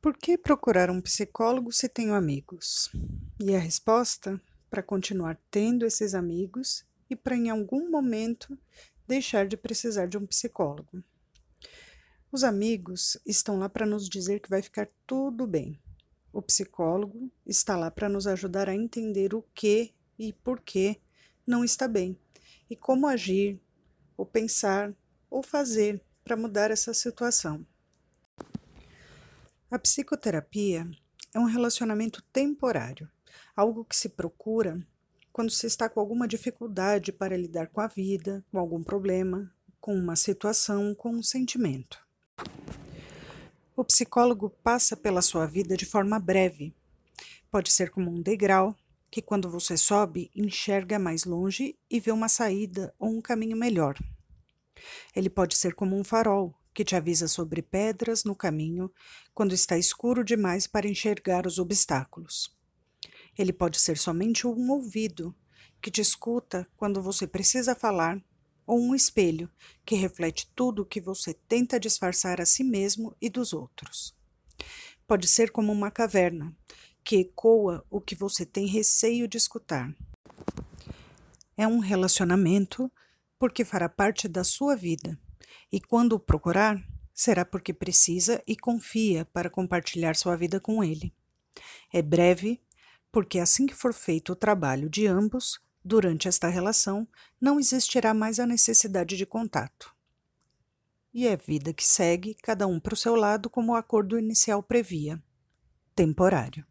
Por que procurar um psicólogo se tenho amigos? E a resposta: para continuar tendo esses amigos e para em algum momento deixar de precisar de um psicólogo. Os amigos estão lá para nos dizer que vai ficar tudo bem. O psicólogo está lá para nos ajudar a entender o que e por que não está bem e como agir, ou pensar, ou fazer para mudar essa situação. A psicoterapia é um relacionamento temporário, algo que se procura quando se está com alguma dificuldade para lidar com a vida, com algum problema, com uma situação, com um sentimento. O psicólogo passa pela sua vida de forma breve. Pode ser como um degrau que, quando você sobe, enxerga mais longe e vê uma saída ou um caminho melhor. Ele pode ser como um farol que te avisa sobre pedras no caminho quando está escuro demais para enxergar os obstáculos. Ele pode ser somente um ouvido que te escuta quando você precisa falar, ou um espelho que reflete tudo o que você tenta disfarçar a si mesmo e dos outros. Pode ser como uma caverna que ecoa o que você tem receio de escutar. É um relacionamento porque fará parte da sua vida e quando o procurar, será porque precisa e confia para compartilhar sua vida com ele. É breve, porque assim que for feito o trabalho de ambos, durante esta relação, não existirá mais a necessidade de contato. E é vida que segue, cada um para o seu lado, como o acordo inicial previa temporário.